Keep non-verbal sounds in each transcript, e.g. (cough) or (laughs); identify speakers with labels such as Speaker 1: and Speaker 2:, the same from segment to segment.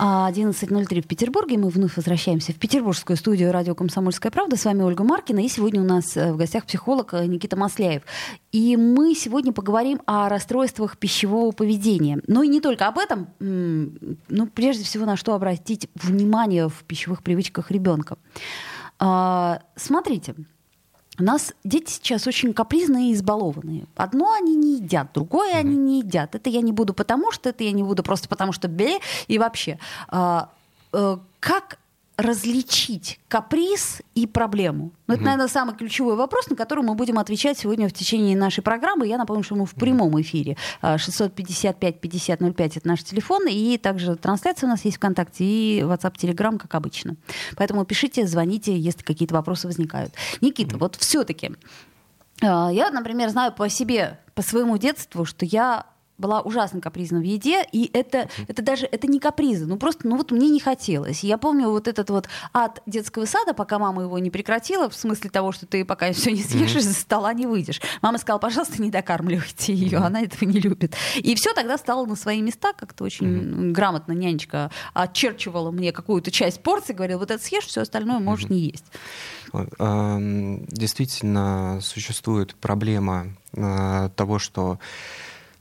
Speaker 1: 11.03 в Петербурге. Мы вновь возвращаемся в петербургскую студию радио «Комсомольская правда». С вами Ольга Маркина. И сегодня у нас э, в гостях психолог э, Никита Масляев. И мы сегодня поговорим о расстройствах пищевого поведения. Но и не только об этом. Ну, прежде всего, на что обратить внимание в пищевых привычках ребенка. А, смотрите, у нас дети сейчас очень капризные и избалованные. Одно они не едят, другое они не едят. Это я не буду потому, что это я не буду просто потому, что бе и вообще. А, э, как различить каприз и проблему? Ну, это, наверное, самый ключевой вопрос, на который мы будем отвечать сегодня в течение нашей программы. Я напомню, что мы в прямом эфире. 655-5005 — это наш телефон, и также трансляция у нас есть ВКонтакте и WhatsApp, Telegram, как обычно. Поэтому пишите, звоните, если какие-то вопросы возникают. Никита, вот все-таки а, я, например, знаю по себе, по своему детству, что я была ужасно капризна в еде, и это, это даже это не капризы, ну просто, ну вот мне не хотелось. Я помню вот этот вот ад детского сада, пока мама его не прекратила, в смысле того, что ты пока (laughs) все не съешь, из-за стола не выйдешь. Мама сказала, пожалуйста, не докармливайте ее, она этого не любит. И все тогда стало на свои места, как-то очень грамотно нянечка очерчивала мне какую-то часть порции, говорила, вот это съешь, все остальное можешь не есть.
Speaker 2: Действительно, существует проблема э, того, что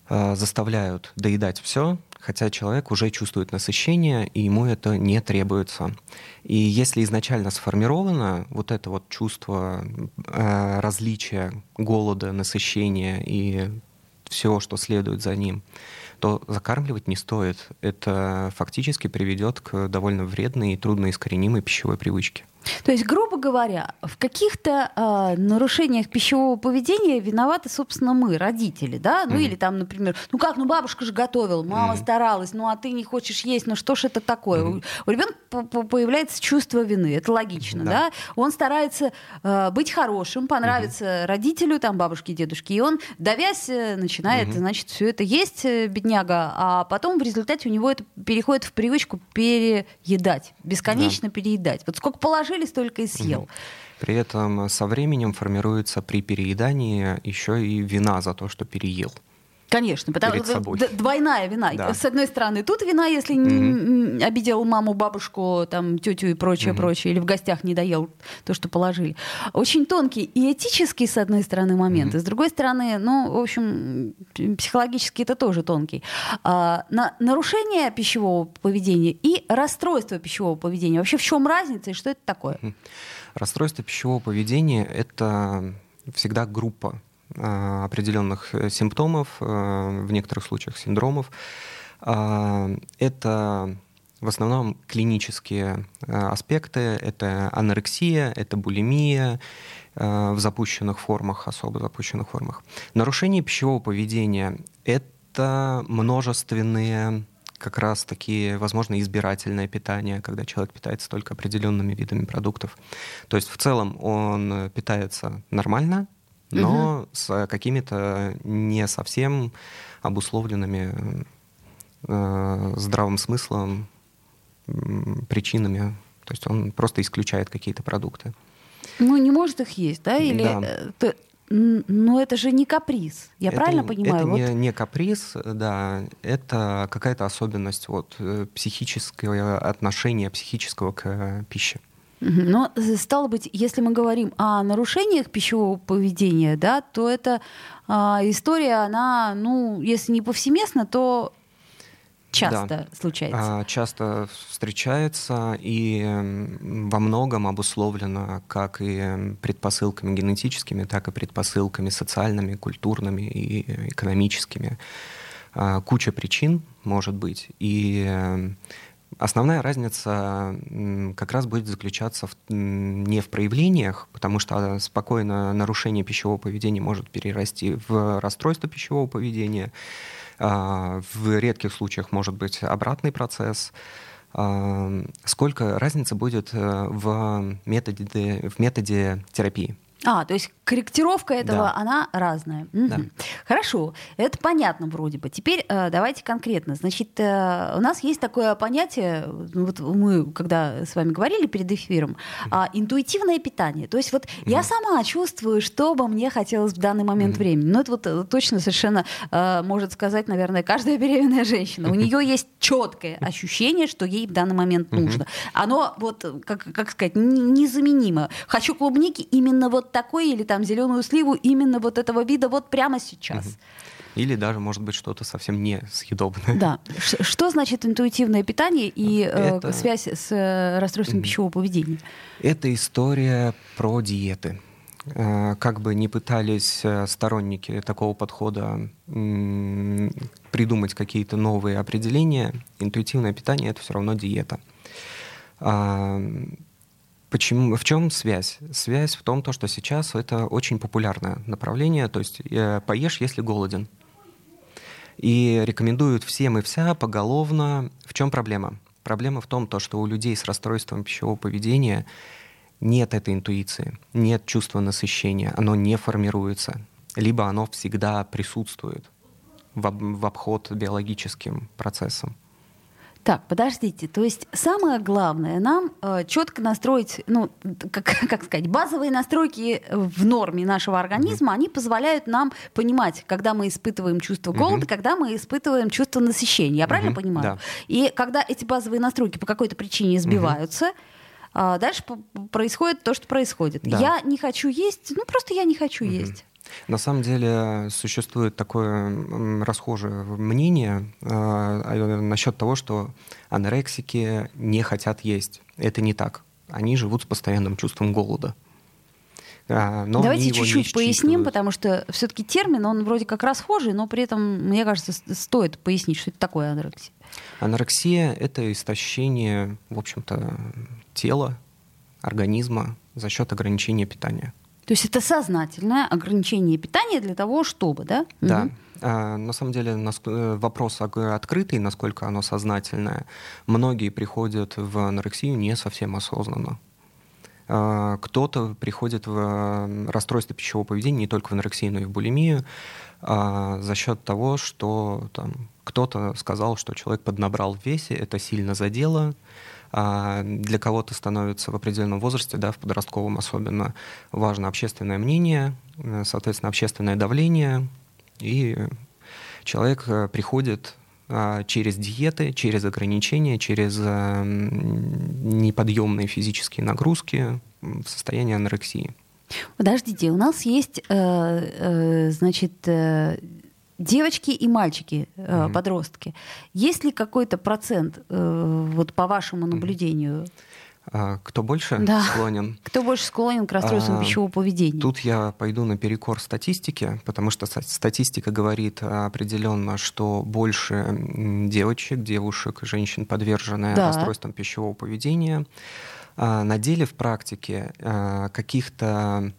Speaker 2: заставляют доедать все, хотя человек уже чувствует насыщение, и ему это не требуется. И если изначально сформировано вот это вот чувство э, различия, голода, насыщения и всего, что следует за ним, то закармливать не стоит. Это фактически приведет к довольно вредной и трудноискоренимой пищевой привычке.
Speaker 1: То есть, грубо говоря, в каких-то э, нарушениях пищевого поведения виноваты, собственно, мы, родители, да? Ну mm-hmm. или там, например, ну как, ну бабушка же готовила, мама mm-hmm. старалась, ну а ты не хочешь есть, ну что ж это такое? Mm-hmm. У, у ребенка появляется чувство вины, это логично, да? да? Он старается э, быть хорошим, понравиться mm-hmm. родителю, там, бабушке, дедушке, и он, давясь, э, начинает, mm-hmm. значит, все это есть, э, бедняга, а потом в результате у него это переходит в привычку переедать, бесконечно да. переедать. Вот сколько положили положили, столько и съел.
Speaker 2: При этом со временем формируется при переедании еще и вина за то, что переел.
Speaker 1: Конечно, потому что двойная вина. Да. С одной стороны, тут вина, если mm-hmm. обидел маму, бабушку, там, тетю и прочее, mm-hmm. прочее, или в гостях не доел то, что положили. Очень тонкий и этический, с одной стороны, момент, mm-hmm. и с другой стороны, ну, в общем, психологически это тоже тонкий. А, на, нарушение пищевого поведения и расстройство пищевого поведения. Вообще в чем разница и что это такое? Mm-hmm.
Speaker 2: Расстройство пищевого поведения — это всегда группа определенных э, симптомов, э, в некоторых случаях синдромов. Это в основном клинические аспекты. Это анорексия, это булимия в запущенных формах, особо запущенных формах. Нарушение пищевого поведения — это множественные как раз такие, возможно, избирательное питание, когда человек питается только определенными видами продуктов. То есть в целом он питается нормально, но угу. с какими-то не совсем обусловленными э, здравым смыслом причинами. То есть он просто исключает какие-то продукты.
Speaker 1: Ну, не может их есть, да? Или да. Э, но это же не каприз, я это, правильно понимаю?
Speaker 2: Это вот... не, не каприз, да, это какая-то особенность вот, э, психического отношения психического к пище.
Speaker 1: Но, э, стало быть, если мы говорим о нарушениях пищевого поведения, да, то эта а, история, она, ну, если не повсеместно, то часто да. случается.
Speaker 2: А, часто встречается и во многом обусловлено как и предпосылками генетическими, так и предпосылками социальными, культурными и экономическими. А, куча причин может быть. И Основная разница как раз будет заключаться в, не в проявлениях, потому что спокойно нарушение пищевого поведения может перерасти в расстройство пищевого поведения. А, в редких случаях может быть обратный процесс. А, сколько разница будет э, в методе, в методе терапии?
Speaker 1: А, то есть корректировка этого,
Speaker 2: Да.
Speaker 1: она разная. Мгм.
Speaker 2: Да.
Speaker 1: Хорошо, это понятно вроде бы. Теперь э, давайте конкретно. Значит, э, у нас есть такое понятие, ну, вот мы когда с вами говорили перед эфиром, а, интуитивное питание. То есть вот я сама чувствую, что бы мне хотелось в данный момент времени. Ну это вот э, точно совершенно э, может сказать, наверное, каждая беременная женщина. У нее есть четкое ощущение, что ей в данный момент нужно. Оно вот, э, как, как сказать, незаменимо. Хочу клубники именно вот такой или там зеленую сливу именно вот этого вида вот прямо сейчас.
Speaker 2: Или даже, может быть, что-то совсем несъедобное.
Speaker 1: Да. Ш- Что значит интуитивное питание и э,
Speaker 2: Это-
Speaker 1: связь с э, расстройством пищевого поведения?
Speaker 2: Это история про диеты. Э, Как бы не пытались э, сторонники такого подхода придумать какие-то новые определения, интуитивное питание это все равно диета. Почему, в чем связь? Связь в том, то, что сейчас это очень популярное направление, то есть э, поешь, если голоден. И рекомендуют всем и вся поголовно. В чем проблема? Проблема в том, то, что у людей с расстройством пищевого поведения нет этой интуиции, нет чувства насыщения, оно не формируется, либо оно всегда присутствует в обход биологическим процессам.
Speaker 1: Так, подождите. То есть самое главное нам э, четко настроить, ну, как, как сказать, базовые настройки в норме нашего организма, они позволяют нам понимать, когда мы испытываем чувство голода, когда мы испытываем чувство насыщения. Я правильно
Speaker 2: Мгм,
Speaker 1: понимаю?
Speaker 2: да.
Speaker 1: И когда эти базовые настройки по какой-то причине сбиваются, а, дальше происходит то, что происходит.
Speaker 2: Да.
Speaker 1: Я не хочу есть, ну просто я не хочу есть.
Speaker 2: На самом деле существует такое расхожее мнение э, а, насчет того, что анорексики не хотят есть. Это не так. Они живут с постоянным чувством голода. А, но
Speaker 1: Давайте чуть-чуть поясним, потому что все-таки термин, он вроде как расхожий, но при этом, мне кажется, стоит пояснить, что это такое анорексия.
Speaker 2: Анорексия — это истощение, в общем-то, тела, организма за счет ограничения питания.
Speaker 1: То есть это сознательное ограничение питания для того, чтобы, да?
Speaker 2: Да. А, На самом деле э, вопрос открытый, насколько оно сознательное. Многие приходят в анорексию не совсем осознанно. А, Кто-то приходит в э, расстройство пищевого поведения не только в анорексию, но и в булимию а, за счет того, что там, кто-то сказал, что человек поднабрал в весе, это сильно задело. А Для кого-то становится в определенном возрасте, да, в подростковом особенно, важно общественное мнение, э, соответственно, общественное давление, и человек э, приходит а, через диеты, через ограничения, через э, неподъемные физические нагрузки в состоянии анорексии.
Speaker 1: Подождите, у нас есть, значит, девочки и мальчики,
Speaker 2: Мгм.
Speaker 1: подростки. Есть ли какой-то процент, э, вот по вашему наблюдению,
Speaker 2: А Кто больше
Speaker 1: Да.
Speaker 2: склонен? (laughs)
Speaker 1: кто больше склонен к расстройствам
Speaker 2: А,
Speaker 1: пищевого поведения?
Speaker 2: Тут я пойду наперекор статистике, потому что ста- статистика говорит определенно, что больше девочек, девушек, женщин подвержены
Speaker 1: Да.
Speaker 2: расстройствам пищевого поведения. А, На деле, в практике, а, каких-то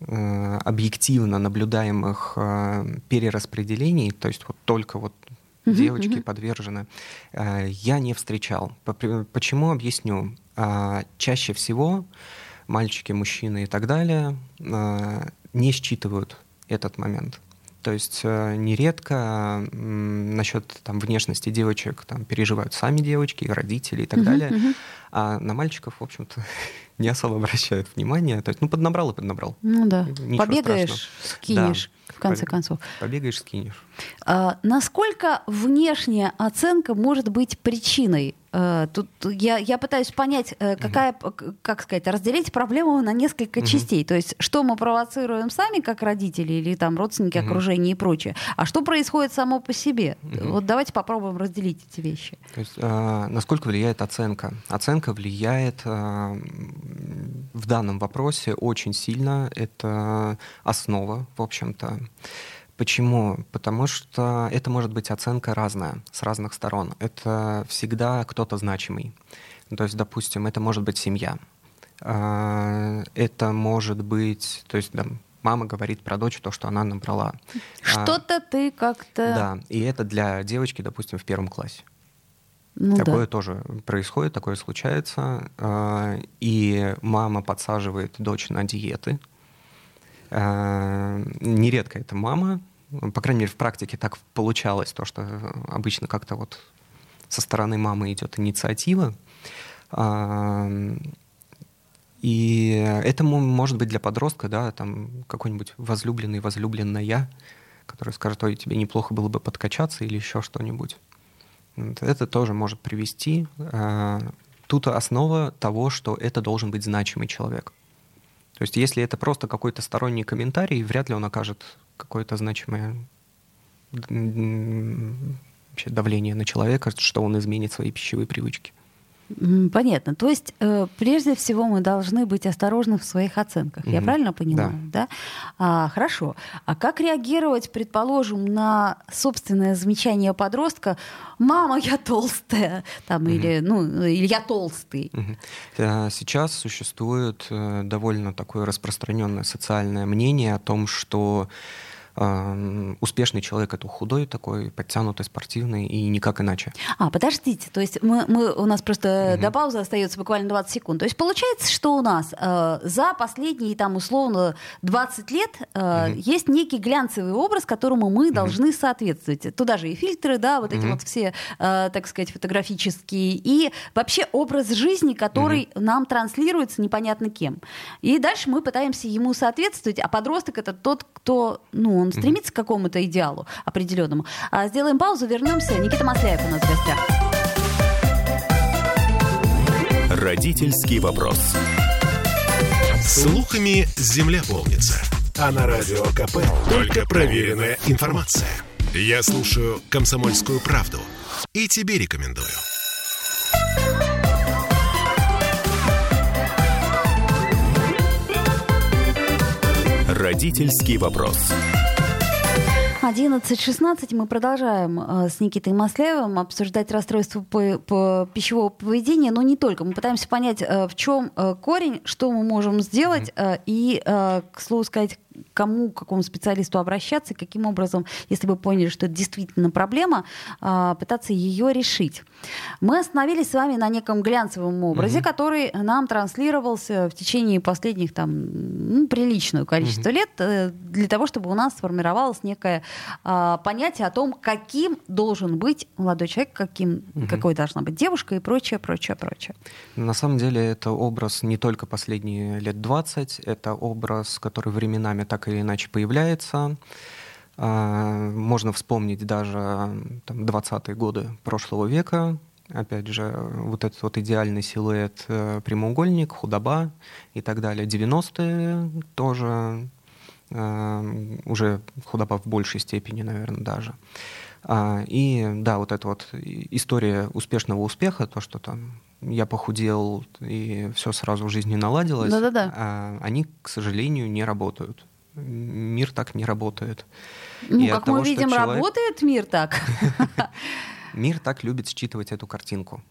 Speaker 2: объективно наблюдаемых а, перераспределений, то есть вот только вот девочки подвержены, э, я не встречал. Почему объясню? А, Чаще всего мальчики, мужчины и так далее э, не считывают этот момент. То есть э, нередко насчет там, внешности девочек там, переживают сами девочки, родители и так далее. А на мальчиков, в общем-то, (laughs) не особо обращают внимание. То есть, ну, поднабрал и поднабрал.
Speaker 1: Ну да.
Speaker 2: Ничего
Speaker 1: Побегаешь,
Speaker 2: страшного.
Speaker 1: скинешь,
Speaker 2: Да.
Speaker 1: в конце
Speaker 2: Побе-
Speaker 1: концов.
Speaker 2: Побегаешь, скинешь.
Speaker 1: А, насколько внешняя оценка может быть причиной? А, тут я, я пытаюсь понять, э, какая, к- как сказать, разделить проблему на несколько
Speaker 2: Мгм.
Speaker 1: частей. То есть, что мы провоцируем сами, как родители или там родственники,
Speaker 2: Мгм.
Speaker 1: окружение и прочее, а что происходит само по себе.
Speaker 2: Мгм.
Speaker 1: Вот давайте попробуем разделить эти вещи.
Speaker 2: То есть, а, насколько влияет оценка? Оценка влияет а, м, в данном вопросе очень сильно. Это основа, в общем-то. Почему? Потому что это может быть оценка разная, с разных сторон. Это всегда кто-то значимый. То есть, допустим, это может быть семья. А, Это может быть, то есть, да, мама говорит про дочь то, что она набрала. А,
Speaker 1: Что-то ты как-то...
Speaker 2: Да, и это для девочки, допустим, в первом классе.
Speaker 1: Ну да.
Speaker 2: такое тоже происходит, такое случается. а, И мама подсаживает дочь на диеты. Э, нередко это мама, по крайней мере, в практике так получалось, то, что обычно как-то вот со стороны мамы идет инициатива. И это может быть для подростка, да, там какой-нибудь возлюбленный, возлюбленная, который скажет, ой, тебе неплохо было бы подкачаться или еще что-нибудь. Это тоже может привести. А, тут основа того, что это должен быть значимый человек. То есть если это просто какой-то сторонний комментарий, вряд ли он окажет какое-то значимое давление на человека, что он изменит свои пищевые привычки.
Speaker 1: Понятно. То есть, э, прежде всего, мы должны быть осторожны в своих оценках. Mm-hmm. Я правильно понимаю? Да. да? А, хорошо. А как реагировать, предположим, на собственное замечание подростка «мама, я толстая» там, mm-hmm. или, ну, или «я толстый»?
Speaker 2: Mm-hmm. Сейчас существует э, довольно такое распространенное социальное мнение о том, что успешный человек это худой такой, подтянутый, спортивный и никак иначе.
Speaker 1: А, подождите, то есть мы, мы, у нас просто угу. до паузы остается буквально 20 секунд. То есть получается, что у нас э, за последние там условно 20 лет э, угу. есть некий глянцевый образ, которому мы угу. должны соответствовать. Туда же и фильтры, да, вот угу. эти вот все, э, так сказать, фотографические, и вообще образ жизни, который угу. нам транслируется непонятно кем. И дальше мы пытаемся ему соответствовать, а подросток это тот, кто, ну, он стремится к какому-то идеалу определенному. А, сделаем паузу, вернемся. Никита Масляев у нас в гостях.
Speaker 3: Родительский вопрос. Слухами земля полнится. А на радио КП только проверенная информация. Я слушаю «Комсомольскую правду» и тебе рекомендую. Родительский вопрос.
Speaker 1: 11.16 мы продолжаем э, с Никитой Масляевым обсуждать расстройство по, по пищевого поведения, но не только. Мы пытаемся понять, э, в чем э, корень, что мы можем сделать, и, к слову сказать, кому, к какому специалисту обращаться, каким образом, если вы поняли, что это действительно проблема, а, пытаться ее решить. Мы остановились с вами на неком глянцевом образе, угу. который нам транслировался в течение последних там ну, приличное количество угу. лет э, для того, чтобы у нас сформировалось некое а, понятие о том, каким должен быть молодой человек, каким, угу. какой должна быть девушка и прочее, прочее, прочее.
Speaker 2: На самом деле это образ не только последние лет 20, это образ, который временами так или иначе появляется. А, можно вспомнить даже там, 20-е годы прошлого века, опять же, вот этот вот идеальный силуэт, э, прямоугольник, худоба и так далее. 90-е тоже э, уже худоба в большей степени, наверное, даже. А, и да, вот эта вот история успешного успеха, то, что там я похудел и все сразу в жизни наладилось,
Speaker 1: Да-да-да.
Speaker 2: А, они, к сожалению, не работают мир так не работает.
Speaker 1: Ну, и как мы того, видим, человек... работает мир так. (laughs)
Speaker 2: Мир так любит считывать эту картинку.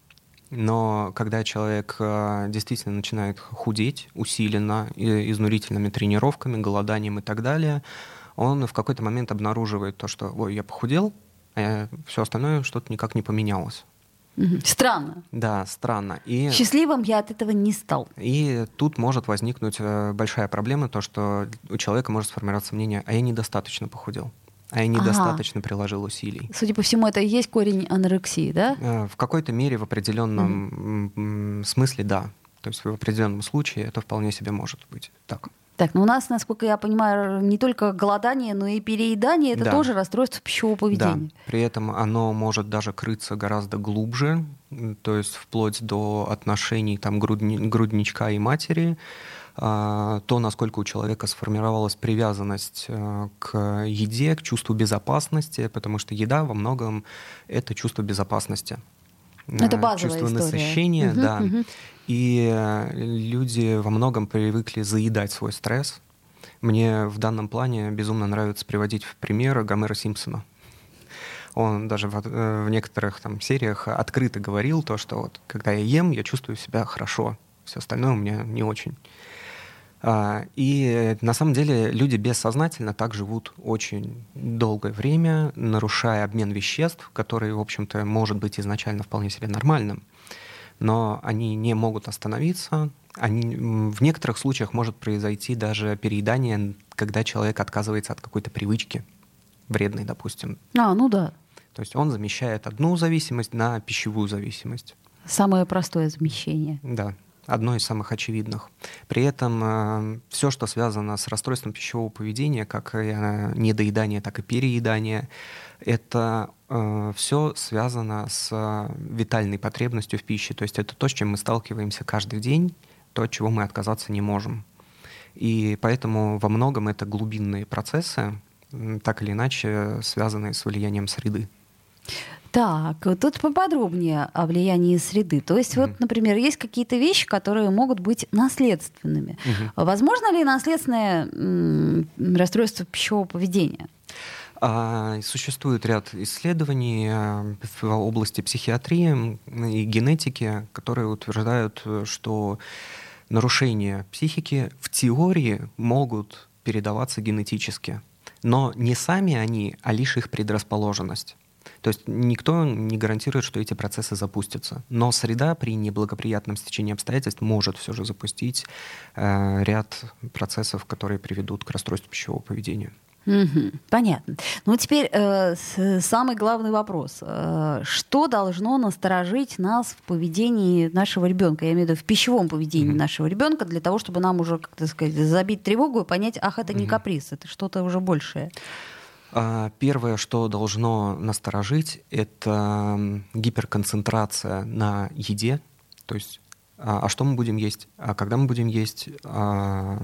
Speaker 2: Но когда человек э, действительно начинает худеть усиленно, изнурительными тренировками, голоданием и так далее, он в какой-то момент обнаруживает то, что «Ой, я похудел, а все остальное что-то никак не поменялось».
Speaker 1: Странно.
Speaker 2: Да, странно. И,
Speaker 1: Счастливым я от этого не стал.
Speaker 2: И тут может возникнуть э, большая проблема, то, что у человека может сформироваться мнение, а я недостаточно похудел. А я недостаточно ага. приложил усилий.
Speaker 1: Судя по всему, это и есть корень анорексии, да?
Speaker 2: Э, в какой-то мере, в определенном mm. смысле, да. То есть в определенном случае это вполне себе может быть так.
Speaker 1: Так, ну у нас, насколько я понимаю, не только голодание, но и переедание это да. тоже расстройство пищевого поведения.
Speaker 2: Да. При этом оно может даже крыться гораздо глубже, то есть вплоть до отношений там, грудни, грудничка и матери, а, то, насколько у человека сформировалась привязанность э, к еде, к чувству безопасности, потому что еда во многом это чувство безопасности.
Speaker 1: Это базовая
Speaker 2: чувство
Speaker 1: история.
Speaker 2: насыщения, угу, да. Угу. И э, люди во многом привыкли заедать свой стресс. Мне в данном плане безумно нравится приводить в пример Гомера Симпсона. Он даже в, э, в некоторых там сериях открыто говорил то, что вот когда я ем, я чувствую себя хорошо, все остальное у меня не очень. А, и на самом деле люди бессознательно так живут очень долгое время, нарушая обмен веществ, который, в общем-то, может быть изначально вполне себе нормальным. Но они не могут остановиться, Они, в некоторых случаях может произойти даже переедание, когда человек отказывается от какой-то привычки вредной, допустим.
Speaker 1: А, ну да.
Speaker 2: То есть он замещает одну зависимость на пищевую зависимость.
Speaker 1: Самое простое замещение.
Speaker 2: Да, одно из самых очевидных. При этом э, все, что связано с расстройством пищевого поведения, как э, недоедание, так и переедание, это э, все связано с витальной потребностью в пище. То есть это то, с чем мы сталкиваемся каждый день, то, от чего мы отказаться не можем. И поэтому во многом это глубинные процессы, так или иначе связанные с влиянием среды.
Speaker 1: Так, тут поподробнее о влиянии среды. То есть, mm-hmm. вот, например, есть какие-то вещи, которые могут быть наследственными. Mm-hmm. Возможно ли наследственное м- расстройство пищевого поведения?
Speaker 2: А, существует ряд исследований э, в области психиатрии и генетики, которые утверждают, что нарушения психики в теории могут передаваться генетически. Но не сами они, а лишь их предрасположенность. То есть никто не гарантирует, что эти процессы запустятся. Но среда при неблагоприятном стечении обстоятельств может все же запустить э, ряд процессов, которые приведут к расстройству пищевого поведения.
Speaker 1: Угу, понятно. Ну теперь э, самый главный вопрос: э, что должно насторожить нас в поведении нашего ребенка? Я имею в виду в пищевом поведении угу. нашего ребенка для того, чтобы нам уже, как сказать, забить тревогу и понять, ах, это не угу. каприз, это что-то уже большее.
Speaker 2: А, первое, что должно насторожить, это гиперконцентрация на еде, то есть а, а что мы будем есть, а когда мы будем есть, а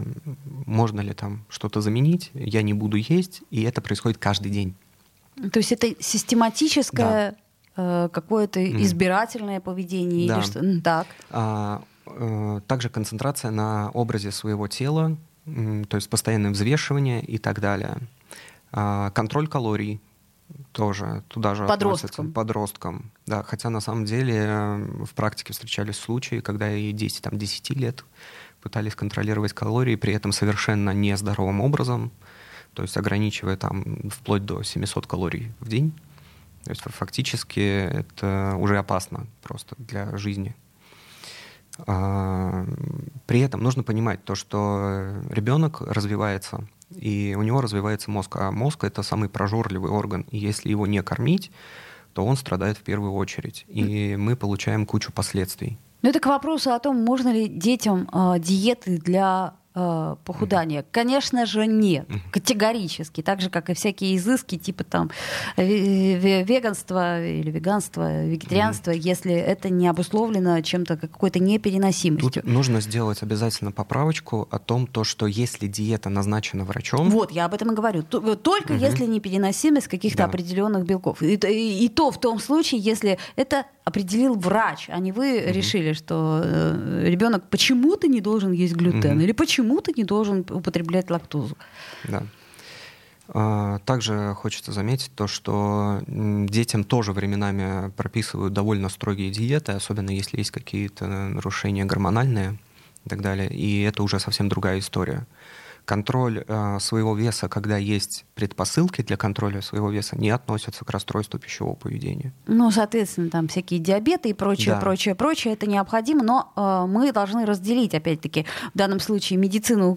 Speaker 2: можно ли там что-то заменить, я не буду есть, и это происходит каждый день.
Speaker 1: То есть это систематическое да. э, какое-то избирательное поведение да. или что? Так.
Speaker 2: А, э, также концентрация на образе своего тела, то есть постоянное взвешивание и так далее. А, контроль калорий тоже туда же
Speaker 1: подросткам.
Speaker 2: подросткам. Да, хотя на самом деле э, в практике встречались случаи, когда и 10, там, 10 лет пытались контролировать калории, при этом совершенно нездоровым образом, то есть ограничивая там вплоть до 700 калорий в день. То есть фактически это уже опасно просто для жизни. А, при этом нужно понимать то, что ребенок развивается и у него развивается мозг. А мозг — это самый прожорливый орган, и если его не кормить, то он страдает в первую очередь, и мы получаем кучу последствий.
Speaker 1: Ну это к вопросу о том, можно ли детям э, диеты для э, похудания? Конечно же, нет. Категорически. Так же, как и всякие изыски, типа там веганства или веганства, вегетарианства, если это не обусловлено чем-то, какой-то непереносимостью.
Speaker 2: Тут нужно сделать обязательно поправочку о том, то, что если диета назначена врачом...
Speaker 1: Вот, я об этом и говорю. Только угу. если непереносимость каких-то да. определенных белков. И, и, и то в том случае, если это определил врач, а не вы угу. решили, что э, ребенок почему-то не должен есть глютен угу. или почему-то не должен употреблять лактозу.
Speaker 2: Да. А, также хочется заметить то, что детям тоже временами прописывают довольно строгие диеты, особенно если есть какие-то нарушения гормональные и так далее. И это уже совсем другая история контроль э, своего веса, когда есть предпосылки для контроля своего веса, не относятся к расстройству пищевого поведения.
Speaker 1: Ну, соответственно, там всякие диабеты и прочее, да. прочее, прочее, это необходимо, но э, мы должны разделить, опять-таки, в данном случае медицину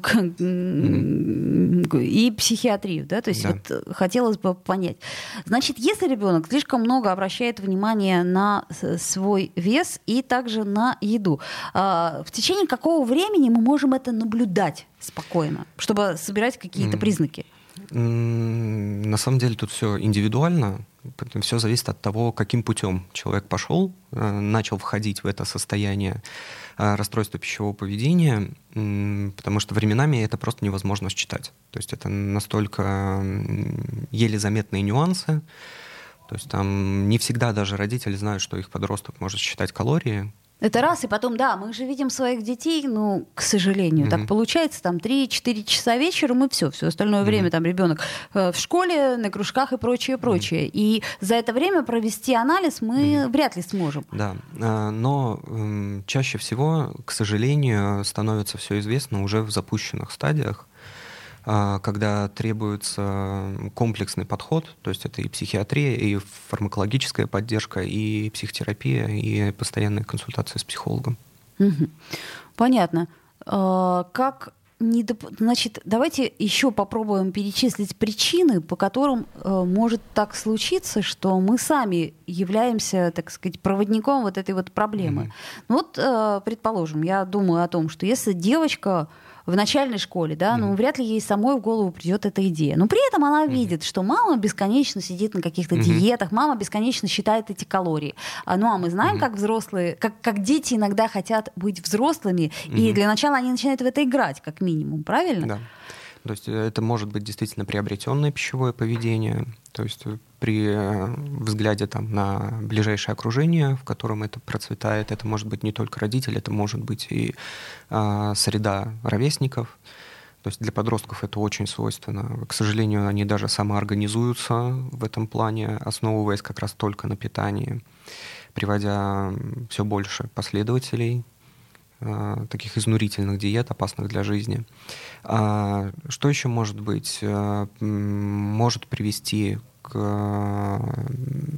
Speaker 1: и психиатрию, да, то есть да. вот хотелось бы понять. Значит, если ребенок слишком много обращает внимание на свой вес и также на еду, э, в течение какого времени мы можем это наблюдать? Спокойно, чтобы собирать какие-то mm. признаки?
Speaker 2: На самом деле тут все индивидуально. Все зависит от того, каким путем человек пошел, э, начал входить в это состояние э, расстройства пищевого поведения, потому что временами это просто невозможно считать. То есть это настолько еле заметные нюансы. То есть там не всегда даже родители знают, что их подросток может считать калории,
Speaker 1: это раз, и потом, да, мы же видим своих детей, ну, к сожалению, mm-hmm. так получается, там 3-4 часа вечером и все, все остальное mm-hmm. время там ребенок э, в школе, на кружках и прочее, прочее. Mm-hmm. И за это время провести анализ мы mm-hmm. вряд ли сможем.
Speaker 2: Да, э, но э, чаще всего, к сожалению, становится все известно уже в запущенных стадиях. А, когда требуется комплексный подход, то есть это и психиатрия, и фармакологическая поддержка, и психотерапия, и постоянные консультации с психологом.
Speaker 1: Понятно. А, как не доп... Значит, давайте еще попробуем перечислить причины, по которым э, может так случиться, что мы сами являемся, так сказать, проводником вот этой вот проблемы. Mm-hmm. вот, э, предположим, я думаю о том, что если девочка в начальной школе, да, ну, вряд ли ей самой в голову придет эта идея. Но при этом она видит, что мама бесконечно сидит на каких-то диетах, мама бесконечно считает эти калории. А, ну, а мы знаем, как взрослые, как, как дети иногда хотят быть взрослыми, и для начала они начинают в это играть, как минимум, правильно?
Speaker 2: Да. То есть э, это может быть действительно приобретенное пищевое поведение, то есть э, при э, взгляде там, на ближайшее окружение, в котором это процветает, это может быть не только родители, это может быть и э, среда ровесников. То есть для подростков это очень свойственно. К сожалению, они даже самоорганизуются в этом плане, основываясь как раз только на питании, приводя все больше последователей таких изнурительных диет, опасных для жизни. А, что еще может быть? Э, может привести к э,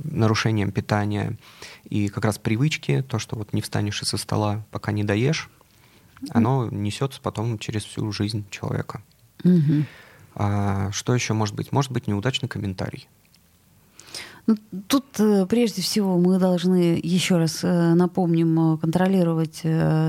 Speaker 2: нарушениям питания и как раз привычки, то, что вот не встанешь из-за стола, пока не доешь, оно несется потом через всю жизнь человека. Угу. Что еще может быть? Может быть неудачный комментарий.
Speaker 1: Ну, тут э, прежде всего мы должны еще раз э, напомним э, контролировать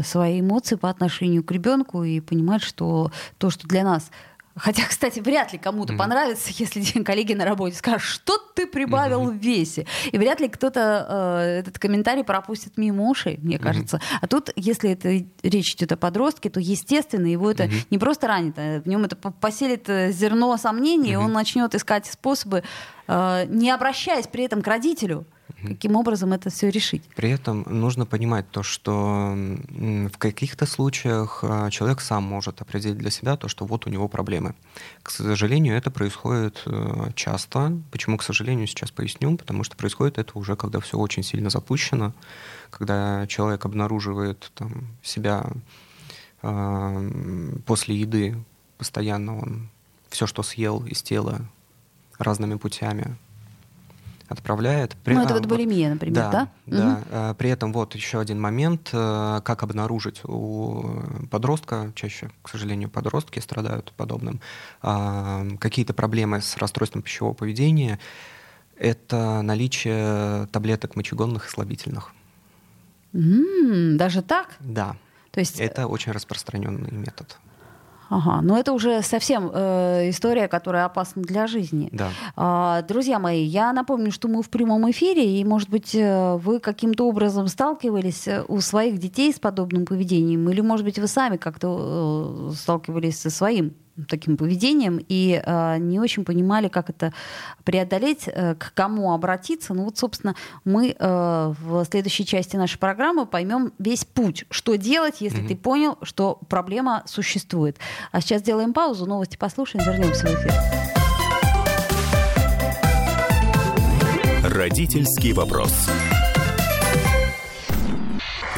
Speaker 1: свои эмоции по отношению к ребенку и понимать, что то, что для нас Хотя, кстати, вряд ли кому-то mm-hmm. понравится, если (laughs) коллеги на работе скажут, что ты прибавил mm-hmm. в весе. И вряд ли кто-то э, этот комментарий пропустит мимо ушей, мне mm-hmm. кажется. А тут, если это речь идет о подростке, то, естественно, его это mm-hmm. не просто ранит, а в нем это поселит зерно сомнений, mm-hmm. и он начнет искать способы, э, не обращаясь при этом к родителю, Каким образом это все решить?
Speaker 2: При этом нужно понимать то, что в каких-то случаях а, человек сам может определить для себя то, что вот у него проблемы. К сожалению, это происходит э, часто. Почему, к сожалению, сейчас поясню? Потому что происходит это уже, когда все очень сильно запущено, когда человек обнаруживает там, себя э, после еды, постоянно он все, что съел из тела разными путями, отправляет.
Speaker 1: При... Ну, это вот булимия, например, да?
Speaker 2: Да, да. Угу. При этом вот еще один момент, э, как обнаружить у подростка, чаще, к сожалению, подростки страдают подобным, а, какие-то проблемы с расстройством пищевого поведения, это наличие таблеток мочегонных и слабительных.
Speaker 1: Mm, даже так?
Speaker 2: Да. То есть... Это очень распространенный метод.
Speaker 1: Ага, но это уже совсем э, история, которая опасна для жизни.
Speaker 2: Да.
Speaker 1: А, друзья мои, я напомню, что мы в прямом эфире, и, может быть, э, вы каким-то образом сталкивались э, у своих детей с подобным поведением, или, может быть, вы сами как-то э, сталкивались со своим таким поведением и э, не очень понимали, как это преодолеть, э, к кому обратиться. Ну вот, собственно, мы э, в следующей части нашей программы поймем весь путь, что делать, если mm-hmm. ты понял, что проблема существует. А сейчас сделаем паузу, новости послушаем, вернемся в эфир.
Speaker 3: Родительский вопрос.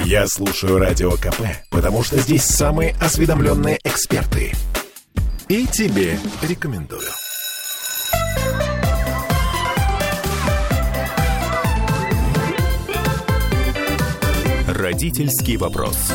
Speaker 3: Я слушаю радио КП, потому что здесь самые осведомленные эксперты – и тебе рекомендую. Родительский вопрос.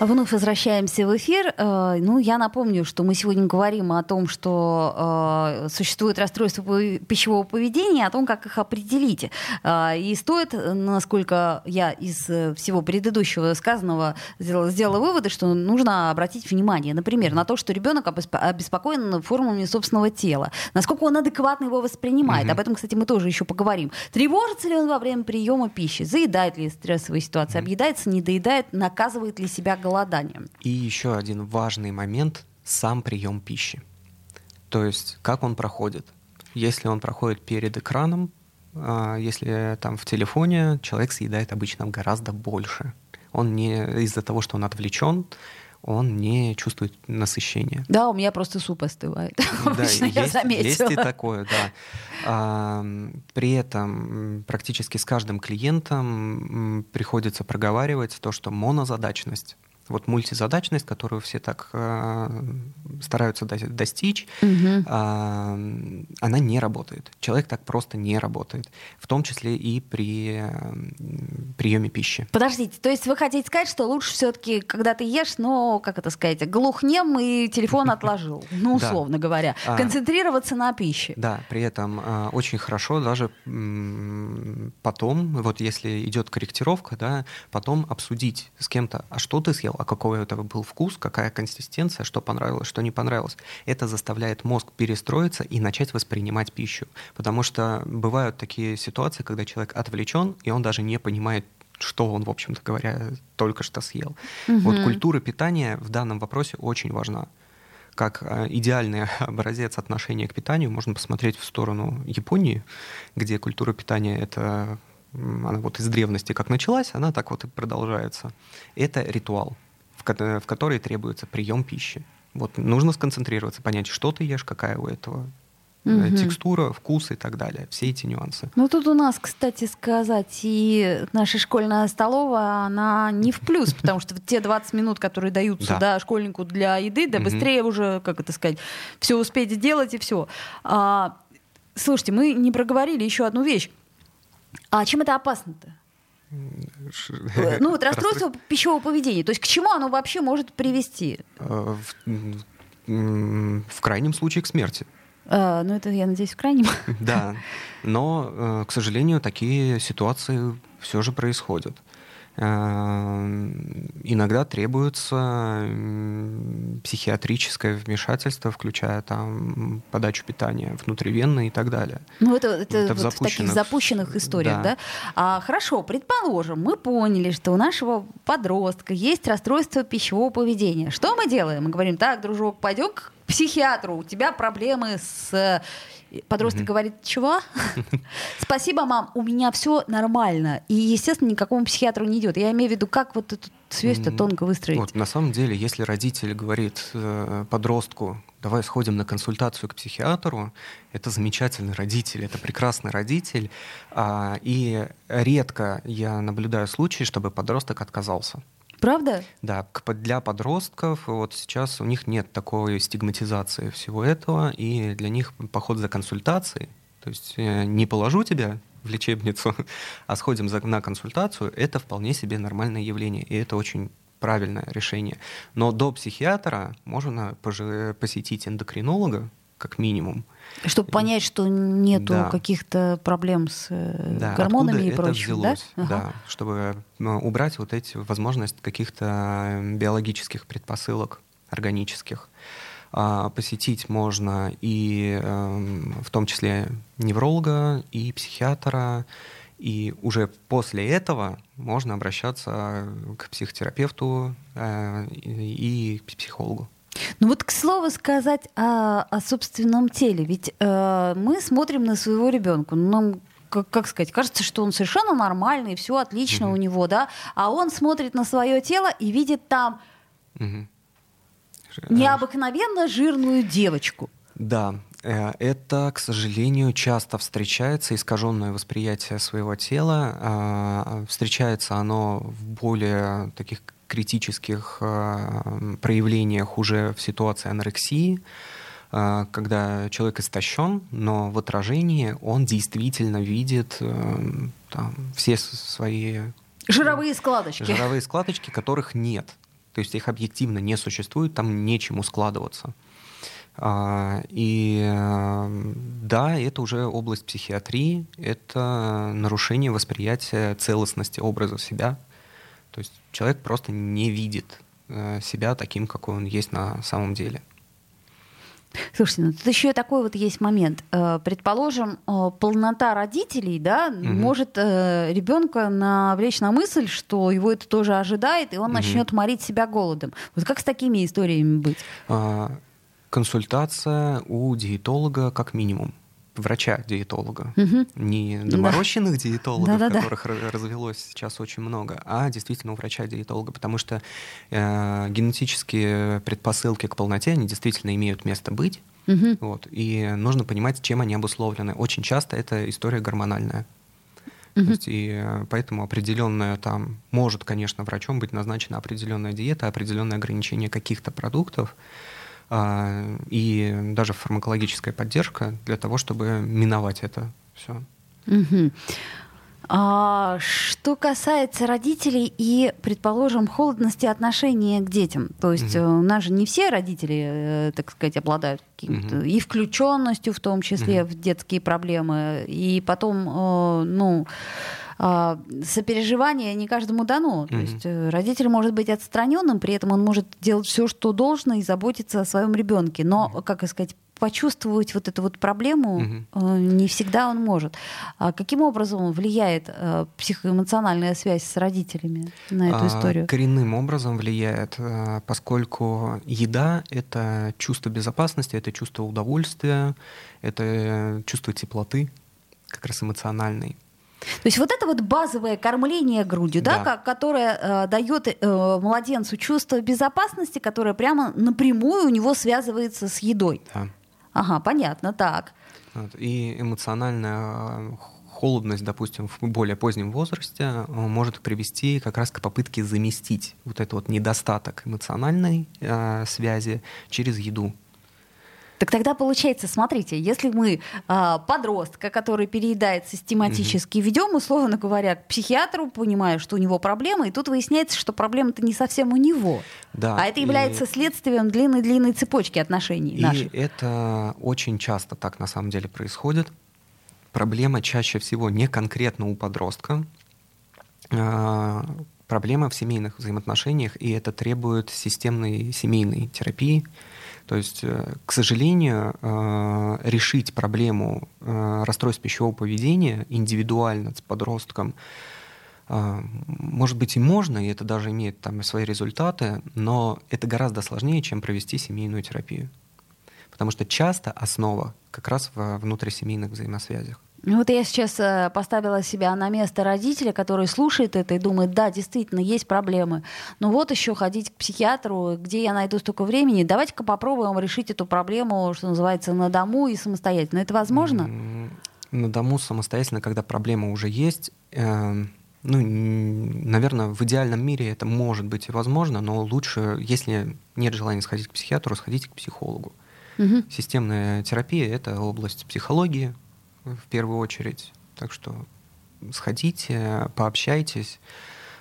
Speaker 1: Вновь возвращаемся в эфир. Э, ну, я напомню, что мы сегодня говорим о том, что э, существует расстройство пищевого поведения, о том, как их определить. Э, и стоит, насколько я из всего предыдущего сказанного сделала, сделала выводы, что нужно обратить внимание, например, на то, что ребенок обеспокоен формами собственного тела, насколько он адекватно его воспринимает. Mm-hmm. Об этом, кстати, мы тоже еще поговорим. Тревожится ли он во время приема пищи, заедает ли стрессовые ситуации, mm-hmm. объедается, не доедает, наказывает ли себя голодом голоданием.
Speaker 2: И еще один важный момент — сам прием пищи. То есть как он проходит. Если он проходит перед экраном, а, если там в телефоне, человек съедает обычно гораздо больше. Он не из-за того, что он отвлечен, он не чувствует насыщения.
Speaker 1: Да, у меня просто суп остывает.
Speaker 2: Да, (laughs) есть, я заметила. есть и такое, да. А, при этом практически с каждым клиентом приходится проговаривать то, что монозадачность вот мультизадачность, которую все так э, стараются до, достичь, угу. э, она не работает. Человек так просто не работает, в том числе и при э, приеме пищи.
Speaker 1: Подождите, то есть вы хотите сказать, что лучше все-таки, когда ты ешь, но, как это сказать, глухнем и телефон (laughs) отложил, ну, условно говоря, а. концентрироваться на пище.
Speaker 2: Да, при этом э, очень хорошо даже потом, вот если идет корректировка, да, потом обсудить с кем-то, а что ты съел, а какой это был вкус, какая консистенция, что понравилось, что не понравилось. Это заставляет мозг перестроиться и начать воспринимать пищу. Потому что бывают такие ситуации, когда человек отвлечен, и он даже не понимает, что он, в общем-то говоря, только что съел. Угу. Вот культура питания в данном вопросе очень важна. Как э, идеальный (laughs) образец отношения к питанию можно посмотреть в сторону Японии, где культура питания — это она вот из древности как началась, она так вот и продолжается. Это ритуал в, в которой требуется прием пищи. Вот нужно сконцентрироваться, понять, что ты ешь, какая у этого угу. текстура, вкус и так далее. Все эти нюансы.
Speaker 1: Ну тут у нас, кстати сказать, и наша школьная столовая, она не в плюс, (laughs) потому что те 20 минут, которые даются да. школьнику для еды, да быстрее уже, как это сказать, все успеть сделать и все. А, слушайте, мы не проговорили еще одну вещь. А чем это опасно-то? Э, ну вот (laughs) расстройство пищевого поведения. То есть к чему оно вообще может привести?
Speaker 2: Э, в, в крайнем случае к смерти.
Speaker 1: А, ну это, я надеюсь, в крайнем. (laughs)
Speaker 2: Да, но, к сожалению, такие ситуации все же происходят. Эм, иногда требуется психиатрическое вмешательство, включая там подачу питания внутривенно и так далее.
Speaker 1: Ну это, это, это вот в, запущенных... в таких запущенных историях, да? да? А, хорошо, предположим, мы поняли, что у нашего подростка есть расстройство пищевого поведения. Что мы делаем? Мы говорим, так, дружок, пойдем к психиатру, у тебя проблемы с Подросток mm-hmm. говорит, чего? (laughs) Спасибо, мам, у меня все нормально. И, естественно, никакому психиатру не идет. Я имею в виду, как вот эту связь-то тонко выстроить. Вот,
Speaker 2: на самом деле, если родитель говорит э, подростку, давай сходим на консультацию к психиатру, это замечательный родитель, это прекрасный родитель. А, и редко я наблюдаю случаи, чтобы подросток отказался.
Speaker 1: Правда?
Speaker 2: Да, для подростков вот сейчас у них нет такой стигматизации всего этого, и для них поход за консультацией, то есть э, не положу тебя в лечебницу, (laughs) а сходим за, на консультацию, это вполне себе нормальное явление, и это очень правильное решение. Но до психиатра можно посетить эндокринолога, как минимум.
Speaker 1: Чтобы понять, что нету да. каких-то проблем с э, да, гормонами и прочим,
Speaker 2: да? Ага. Да, чтобы ну, убрать вот эти возможность каких-то биологических предпосылок органических. А посетить можно и эм, в том числе невролога, и психиатра, и уже после этого можно обращаться к психотерапевту э, и к психологу.
Speaker 1: Ну вот к слову сказать о, о собственном теле. Ведь э, мы смотрим на своего ребенка. Ну, нам как, как сказать, кажется, что он совершенно нормальный, все отлично угу. у него, да, а он смотрит на свое тело и видит там угу. необыкновенно жирную девочку.
Speaker 2: Да, э, это, к сожалению, часто встречается искаженное восприятие своего тела. А, встречается оно в более таких критических э, проявлениях уже в ситуации анорексии, э, когда человек истощен, но в отражении он действительно видит э, там, все свои...
Speaker 1: Жировые складочки.
Speaker 2: Жировые складочки, которых нет. То есть их объективно не существует, там нечему складываться. А, и да, это уже область психиатрии, это нарушение восприятия целостности образа себя, то есть человек просто не видит э, себя таким, какой он есть на самом деле.
Speaker 1: Слушайте, ну тут еще такой вот есть момент. Э, предположим, э, полнота родителей, да, угу. может ребенка навлечь на мысль, что его это тоже ожидает, и он угу. начнет морить себя голодом. Вот как с такими историями быть? А,
Speaker 2: консультация у диетолога как минимум врача-диетолога. Угу. Не доморощенных да. диетологов, да, да, которых развелось сейчас очень много, а действительно у врача-диетолога, потому что э, генетические предпосылки к полноте, они действительно имеют место быть. Угу. Вот, и нужно понимать, чем они обусловлены. Очень часто это история гормональная. Угу. То есть, и э, поэтому определенная там может, конечно, врачом быть назначена определенная диета, определенное ограничение каких-то продуктов и даже фармакологическая поддержка для того, чтобы миновать это все.
Speaker 1: Угу. А, что касается родителей и, предположим, холодности отношения к детям, то есть угу. у нас же не все родители, э, так сказать, обладают каким-то угу. и включенностью, в том числе угу. в детские проблемы, и потом, э, ну а, сопереживание не каждому дано. Mm-hmm. То есть родитель может быть отстраненным, при этом он может делать все, что должно, и заботиться о своем ребенке. Но, как сказать, почувствовать вот эту вот проблему угу. не всегда он может. А каким образом влияет э, психоэмоциональная связь с родителями на эту а, историю?
Speaker 2: Коренным образом влияет, э, поскольку еда — это чувство безопасности, это чувство удовольствия, это чувство теплоты, как раз эмоциональной.
Speaker 1: То есть вот это вот базовое кормление грудью, да, да которое э, дает э, младенцу чувство безопасности, которое прямо напрямую у него связывается с едой. Да. Ага, понятно, так.
Speaker 2: И эмоциональная э, холодность, допустим, в более позднем возрасте э, может привести как раз к попытке заместить вот этот вот недостаток эмоциональной э, связи через еду.
Speaker 1: Так тогда получается, смотрите, если мы э, подростка, который переедает систематически, угу. ведем, условно говоря, к психиатру, понимая, что у него проблема, и тут выясняется, что проблема-то не совсем у него. Да, а это является и... следствием длинной-длинной цепочки отношений
Speaker 2: и
Speaker 1: наших.
Speaker 2: И это очень часто так на самом деле происходит. Проблема чаще всего не конкретно у подростка, а, проблема в семейных взаимоотношениях, и это требует системной семейной терапии, то есть, э, к сожалению, э, решить проблему э, расстройств пищевого поведения индивидуально с подростком может быть и можно, и это даже имеет там свои результаты, но это гораздо сложнее, чем провести семейную терапию. Потому что часто основа как раз в внутрисемейных взаимосвязях.
Speaker 1: Ну вот я сейчас э, поставила себя на место родителя, который слушает это и думает, да, действительно, есть проблемы. Но вот еще ходить к психиатру, где я найду столько времени. Давайте-ка попробуем решить эту проблему, что называется, на дому и самостоятельно. Это возможно?
Speaker 2: На дому самостоятельно, когда проблема уже есть, э, ну, наверное, в идеальном мире это может быть и возможно, но лучше, если нет желания сходить к психиатру, сходите к психологу. Угу. Системная терапия — это область психологии, в первую очередь. Так что сходите, пообщайтесь.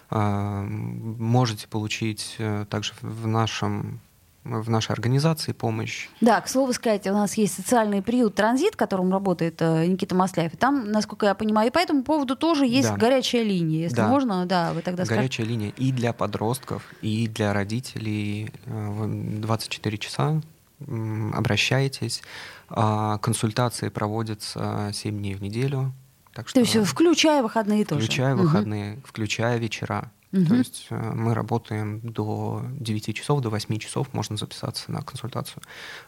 Speaker 2: А, можете получить э, также в нашем в нашей организации помощь.
Speaker 1: Да, к слову сказать, у нас есть социальный приют «Транзит», которым работает э, Никита Масляев. И там, насколько я понимаю, и по этому поводу тоже есть да. горячая линия. Если да. можно, да, вы тогда
Speaker 2: скажете. Горячая линия и для подростков, и для родителей 24 э, часа. Обращайтесь. А консультации проводятся 7 дней в неделю.
Speaker 1: Так что, То есть включая выходные
Speaker 2: тоже? Включая выходные, угу. включая вечера. Угу. То есть э, мы работаем до 9 часов, до 8 часов можно записаться на консультацию.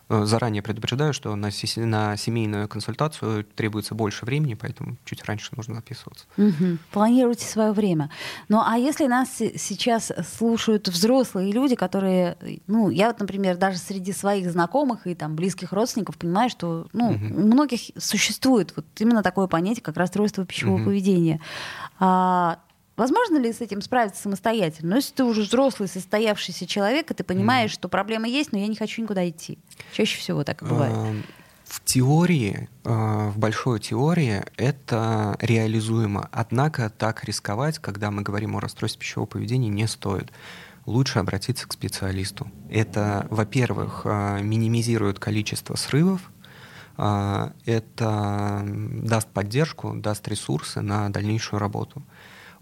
Speaker 2: Э, заранее предупреждаю, что на, на семейную консультацию требуется больше времени, поэтому чуть раньше нужно записываться.
Speaker 1: Угу. Планируйте свое время. Ну а если нас сейчас слушают взрослые люди, которые, ну я вот, например, даже среди своих знакомых и там близких родственников понимаю, что ну, угу. у многих существует вот именно такое понятие, как расстройство пищевого угу. поведения. А, Возможно ли с этим справиться самостоятельно? Но если ты уже взрослый, состоявшийся человек, и ты понимаешь, mm. что проблема есть, но я не хочу никуда идти. Чаще всего так и бывает. Эм,
Speaker 2: в теории, э, в большой теории это реализуемо. Однако так рисковать, когда мы говорим о расстройстве пищевого поведения, не стоит. Лучше обратиться к специалисту. Это, во-первых, э, минимизирует количество срывов, это даст поддержку, даст ресурсы на дальнейшую работу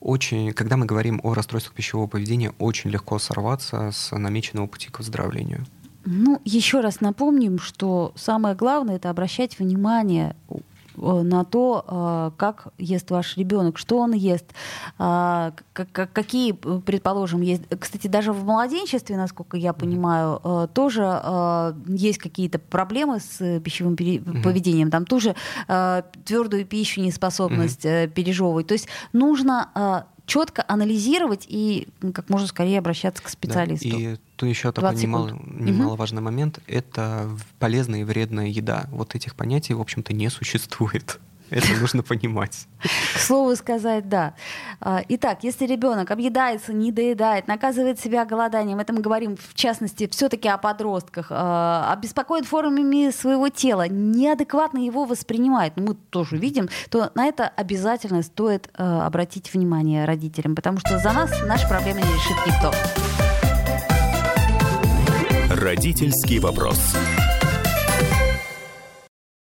Speaker 2: очень, когда мы говорим о расстройствах пищевого поведения, очень легко сорваться с намеченного пути к выздоровлению.
Speaker 1: Ну, еще раз напомним, что самое главное это обращать внимание на то, э, как ест ваш ребенок, что он ест, э, какие, предположим, есть. Кстати, даже в младенчестве, насколько я понимаю, тоже есть какие-то проблемы с пищевым поведением. Там тоже твердую пищу неспособность пережевывать. То есть нужно четко анализировать и как можно скорее обращаться к специалисту.
Speaker 2: Да, и то еще такой немало, немаловажный угу. момент — это полезная и вредная еда. Вот этих понятий, в общем-то, не существует. Это нужно понимать.
Speaker 1: К слову сказать, да. А, итак, если ребенок объедается, не доедает, наказывает себя голоданием, это мы говорим в частности все-таки о подростках, а, обеспокоит формами своего тела, неадекватно его воспринимает, ну, мы тоже видим, то на это обязательно стоит а, обратить внимание родителям, потому что за нас наши проблемы не решит никто.
Speaker 3: Родительский вопрос.